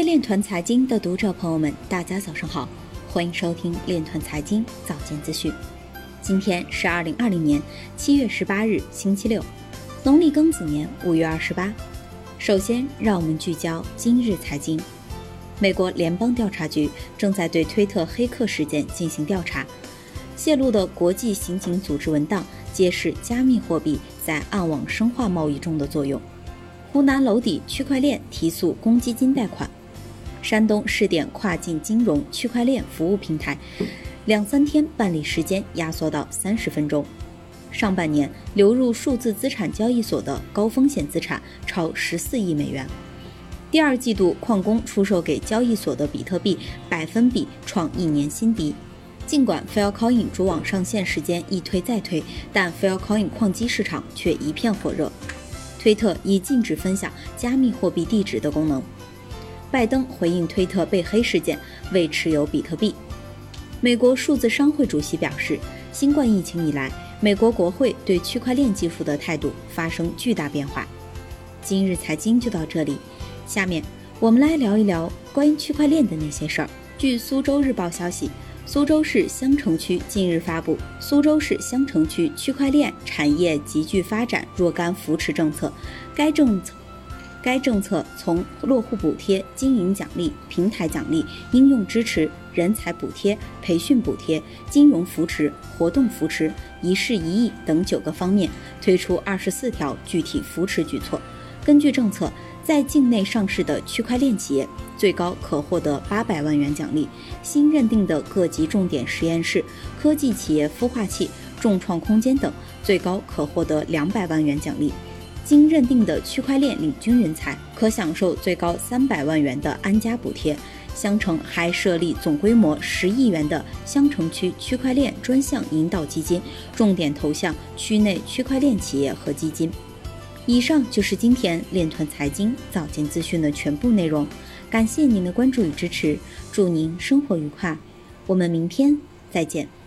位链团财经的读者朋友们，大家早上好，欢迎收听链团财经早间资讯。今天是二零二零年七月十八日，星期六，农历庚子年五月二十八。首先，让我们聚焦今日财经。美国联邦调查局正在对推特黑客事件进行调查，泄露的国际刑警组织文档揭示加密货币在暗网生化贸易中的作用。湖南娄底区块链提速公积金贷款。山东试点跨境金融区块链服务平台，两三天办理时间压缩到三十分钟。上半年流入数字资产交易所的高风险资产超十四亿美元。第二季度矿工出售给交易所的比特币百分比创一年新低。尽管 Filecoin 主网上线时间一推再推，但 Filecoin 矿机市场却一片火热。推特已禁止分享加密货币地址的功能。拜登回应推特被黑事件，未持有比特币。美国数字商会主席表示，新冠疫情以来，美国国会对区块链技术的态度发生巨大变化。今日财经就到这里，下面我们来聊一聊关于区块链的那些事儿。据苏州日报消息，苏州市襄城区近日发布《苏州市襄城区区块链产业集聚发展若干扶持政策》，该政策。该政策从落户补贴、经营奖励、平台奖励、应用支持、人才补贴、培训补贴、金融扶持、活动扶持、一事一议等九个方面推出二十四条具体扶持举措。根据政策，在境内上市的区块链企业最高可获得八百万元奖励；新认定的各级重点实验室、科技企业孵化器、众创空间等最高可获得两百万元奖励。经认定的区块链领军人才可享受最高三百万元的安家补贴。襄城还设立总规模十亿元的襄城区区块链专项引导基金，重点投向区内区块链企业和基金。以上就是今天链团财经早间资讯的全部内容，感谢您的关注与支持，祝您生活愉快，我们明天再见。